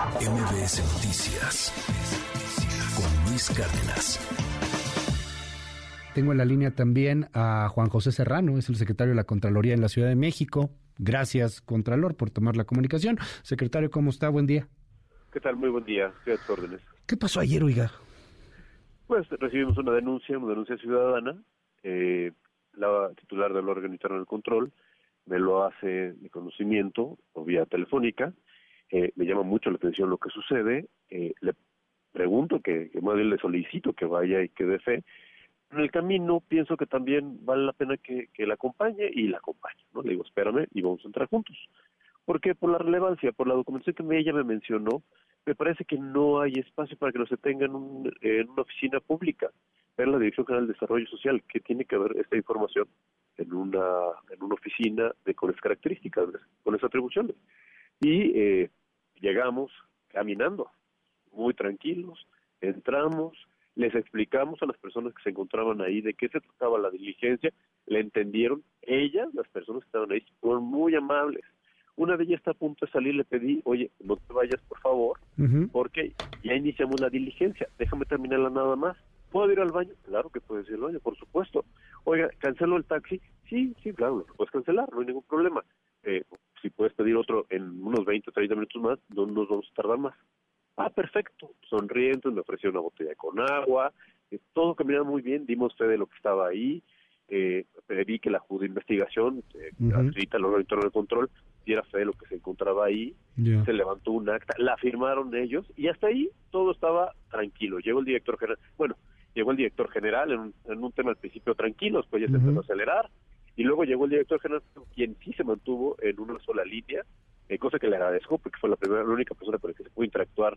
MBS Noticias con Luis Cárdenas. Tengo en la línea también a Juan José Serrano, es el secretario de la Contraloría en la Ciudad de México. Gracias, Contralor, por tomar la comunicación. Secretario, ¿cómo está? Buen día. ¿Qué tal? Muy buen día. ¿Qué órdenes? ¿Qué pasó ayer, oiga? Pues recibimos una denuncia, una denuncia ciudadana. Eh, la titular del órgano interno del control me lo hace de conocimiento o vía telefónica. Eh, me llama mucho la atención lo que sucede. Eh, le pregunto que, más bien le solicito que vaya y que dé fe. En el camino pienso que también vale la pena que, que la acompañe y la acompañe. ¿no? Le digo, espérame y vamos a entrar juntos. Porque por la relevancia, por la documentación que ella me mencionó, me parece que no hay espacio para que lo se tenga en, un, en una oficina pública, en la Dirección General de Desarrollo Social, que tiene que ver esta información en una, en una oficina de con esas características, con esas atribuciones. Y eh, llegamos caminando, muy tranquilos, entramos, les explicamos a las personas que se encontraban ahí de qué se trataba la diligencia, le entendieron, ellas, las personas que estaban ahí, fueron muy amables. Una de ellas está a punto de salir, le pedí, oye, no te vayas por favor, porque ya iniciamos la diligencia, déjame terminarla nada más. ¿Puedo ir al baño? Claro que puedes ir al baño, por supuesto. Oiga, ¿cancelo el taxi? Sí, sí, claro, lo puedes cancelar, no hay ningún problema. Eh, si puedes pedir otro en unos 20 o 30 minutos más, no nos vamos a tardar más. Ah, perfecto. Sonrientes, me ofreció una botella con agua, eh, todo caminaba muy bien, dimos fe de lo que estaba ahí, eh, pedí que la de Investigación, eh, uh -huh. de control, diera fe de lo que se encontraba ahí, yeah. se levantó un acta, la firmaron ellos y hasta ahí todo estaba tranquilo. Llegó el director general, bueno, llegó el director general en un, en un tema al principio tranquilo, después ya se uh -huh. empezó a acelerar y luego llegó el director general, quien sí se mantuvo en una sola línea, eh, cosa que le agradezco porque fue la primera, la única persona con la que se pudo interactuar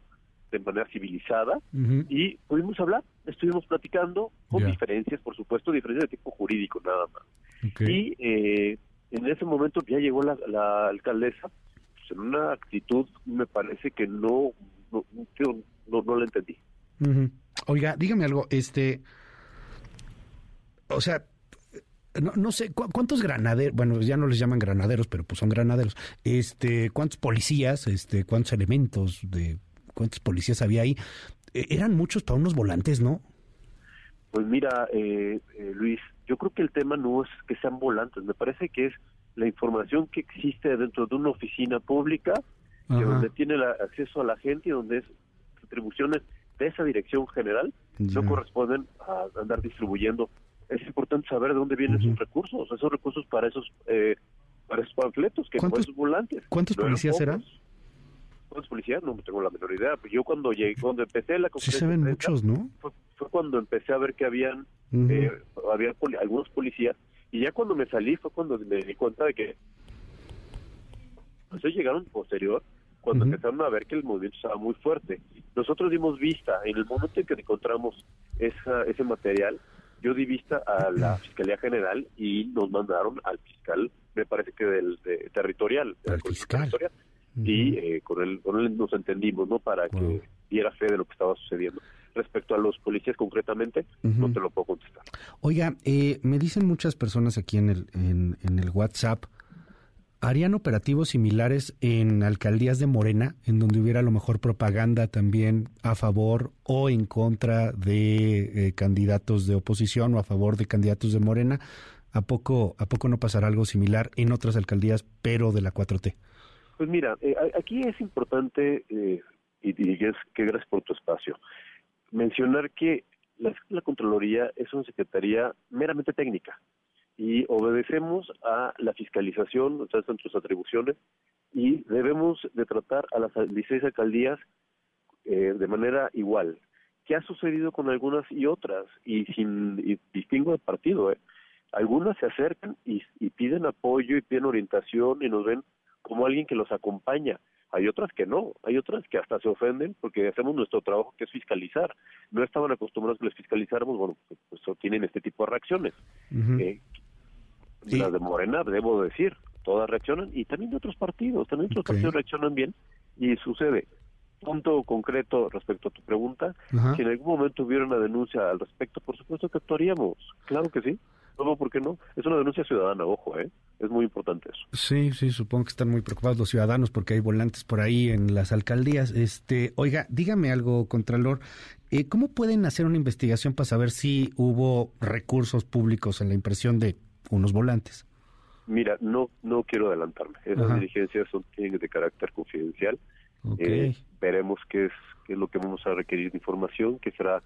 de manera civilizada uh -huh. y pudimos hablar, estuvimos platicando con yeah. diferencias, por supuesto, diferencias de tipo jurídico nada más. Okay. Y eh, en ese momento ya llegó la, la alcaldesa pues, en una actitud, me parece que no, no, yo no, no la entendí. Uh -huh. Oiga, dígame algo, este, o sea, no, no sé, ¿cu ¿cuántos granaderos? Bueno, ya no les llaman granaderos, pero pues son granaderos. Este, ¿cuántos policías, este, cuántos elementos de cuántos policías había ahí? Eh, eran muchos para unos volantes, ¿no? Pues mira, eh, eh, Luis, yo creo que el tema no es que sean volantes, me parece que es la información que existe dentro de una oficina pública, que donde tiene la, acceso a la gente y donde es atribuciones de esa dirección general no corresponden a andar distribuyendo es importante saber de dónde vienen uh -huh. esos recursos, esos recursos para esos eh, para esos panfletos, que ¿Cuántos, esos volantes. ¿Cuántos no policías eran? ¿Cuántos policías? No tengo la menor idea. Yo cuando llegué, cuando empecé la conferencia... Sí se ven muchos, ¿no? Fue, fue, cuando empecé a ver que habían, uh -huh. eh, había poli algunos policías, y ya cuando me salí fue cuando me di cuenta de que... Entonces llegaron posterior, cuando uh -huh. empezaron a ver que el movimiento estaba muy fuerte. Nosotros dimos vista, en el momento en que encontramos esa, ese material, yo di vista a la Fiscalía General y nos mandaron al fiscal, me parece que del de, territorial, ¿Al fiscal? Territorial, uh -huh. y eh, con, él, con él nos entendimos, ¿no? Para que diera fe de lo que estaba sucediendo. Respecto a los policías concretamente, uh -huh. no te lo puedo contestar. Oiga, eh, me dicen muchas personas aquí en el, en, en el WhatsApp, ¿harían operativos similares en alcaldías de Morena, en donde hubiera a lo mejor propaganda también a favor o en contra de eh, candidatos de oposición o a favor de candidatos de Morena? ¿A poco, ¿A poco no pasará algo similar en otras alcaldías, pero de la 4T? Pues mira, eh, aquí es importante, eh, y digas que gracias por tu espacio, mencionar que la, la Contraloría es una secretaría meramente técnica y obedecemos a la fiscalización, o sea, nuestras atribuciones, y debemos de tratar a las 16 alcaldías eh, de manera igual. ¿Qué ha sucedido con algunas y otras? Y sin y distingo de partido, ¿eh? Algunas se acercan y, y piden apoyo y piden orientación y nos ven como alguien que los acompaña. Hay otras que no, hay otras que hasta se ofenden porque hacemos nuestro trabajo que es fiscalizar. No estaban acostumbrados que les fiscalizáramos, bueno, pues, pues tienen este tipo de reacciones. Uh -huh. eh, sí. las de Morena, debo decir, todas reaccionan y también de otros partidos, también otros okay. partidos reaccionan bien y sucede. Punto concreto respecto a tu pregunta, Ajá. si en algún momento hubiera una denuncia al respecto, por supuesto que actuaríamos, claro que sí. No, ¿por qué no? Es una denuncia ciudadana, ojo, ¿eh? Es muy importante eso. Sí, sí, supongo que están muy preocupados los ciudadanos porque hay volantes por ahí en las alcaldías. Este, oiga, dígame algo, Contralor. Eh, ¿Cómo pueden hacer una investigación para saber si hubo recursos públicos en la impresión de unos volantes? Mira, no no quiero adelantarme. Esas diligencias son tienen de carácter confidencial. Eh, veremos qué es, qué es lo que vamos a requerir de información, qué será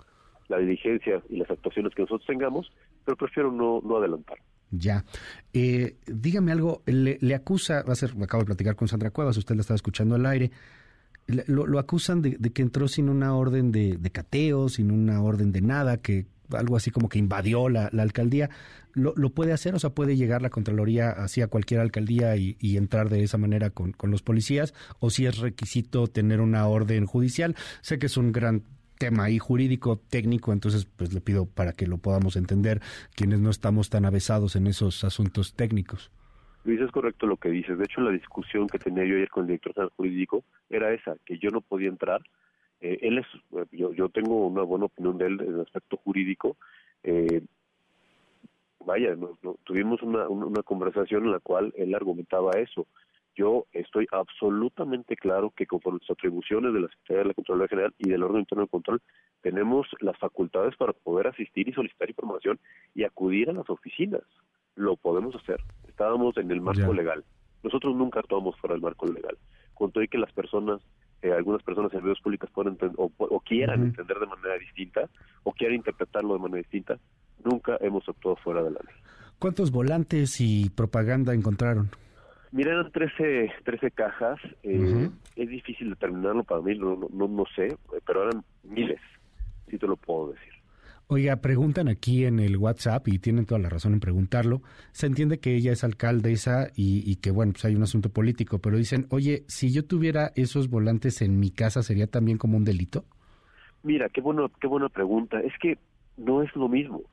la diligencia y las actuaciones que nosotros tengamos, pero prefiero no, no adelantar. Ya. Eh, dígame algo, le, acusa, va a ser, acabo de platicar con Sandra Cuevas, usted la estaba escuchando al aire, lo, acusan de, que entró sin una orden de, cateo, sin una orden de nada, que algo así como que invadió la, alcaldía. ¿Lo, ¿Lo, puede hacer? O sea, ¿puede llegar la Contraloría hacia cualquier alcaldía y, y entrar de esa manera con, con, los policías? ¿O si es requisito tener una orden judicial? Sé que es un gran tema ahí jurídico, técnico, entonces pues le pido para que lo podamos entender quienes no estamos tan avesados en esos asuntos técnicos. Luis, es correcto lo que dices. De hecho, la discusión que tenía yo ayer con el director jurídico era esa, que yo no podía entrar. Eh, él es, yo, yo tengo una buena opinión de él en el aspecto jurídico. Eh, vaya, tuvimos una, una conversación en la cual él argumentaba eso yo estoy absolutamente claro que conforme las atribuciones de la Secretaría de la Contraloría General y del órgano interno de control, tenemos las facultades para poder asistir y solicitar información y acudir a las oficinas. Lo podemos hacer. Estábamos en el marco legal. Nosotros nunca actuamos fuera del marco legal. Con todo y que las personas, eh, algunas personas en redes públicas puedan o, o, quieran entender de manera distinta o quieran interpretarlo de manera distinta, nunca hemos actuado fuera de la ley. ¿Cuántos volantes y propaganda encontraron? Mira, eran 13, 13 cajas. Eh, es difícil determinarlo para mí, no, no, no sé, pero eran miles, si te lo puedo decir. Oiga, preguntan aquí en el WhatsApp y tienen toda la razón en preguntarlo. Se entiende que ella es alcaldesa y, y, que, bueno, pues hay un asunto político, pero dicen, oye, si yo tuviera esos volantes en mi casa, ¿sería también como un delito? Mira, qué, bueno, qué buena pregunta. Es que no es lo mismo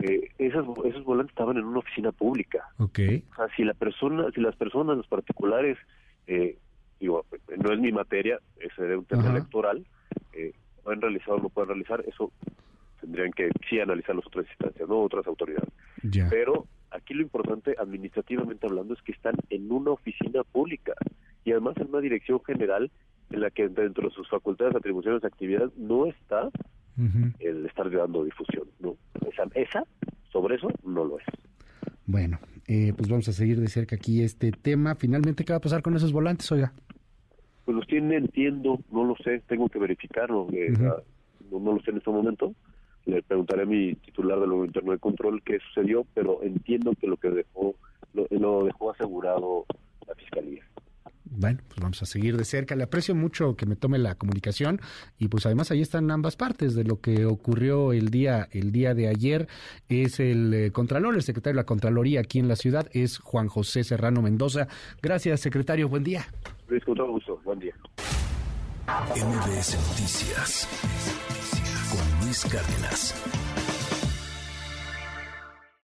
eh, esos, esos volantes estaban en una oficina pública. Okay. O sea, si la persona, si las personas, los particulares, eh, digo, no es mi materia, ese es un tema electoral, eh, pueden realizar o no pueden realizar, eso tendrían que sí analizar las otras instancias, no otras autoridades. Pero aquí lo importante, administrativamente hablando, es que están en una oficina pública y además en una dirección general en la que dentro de sus facultades, atribuciones, actividades, no está el estar dando difusión. ¿no? Esa, esa, sobre eso, no lo es. Bueno, eh, pues vamos a seguir de cerca aquí este tema. Finalmente, ¿qué va a pasar con esos volantes, oiga? Pues los tiene, entiendo, no lo sé, tengo que verificarlo. Eh, no, lo sé en este momento. Le preguntaré a mi titular del nuevo interno de control qué sucedió, pero entiendo que lo que dejó, lo dejó asegurado la fiscalía. Bueno, pues vamos a seguir de cerca. Le aprecio mucho que me tome la comunicación y pues además ahí están ambas partes de lo que ocurrió el día el día de ayer. Es el eh, contralor, el secretario de la Contraloría aquí en la ciudad es Juan José Serrano Mendoza. Gracias, secretario. Buen día. Luis, con todo gusto. Buen día. MBS Noticias Cárdenas.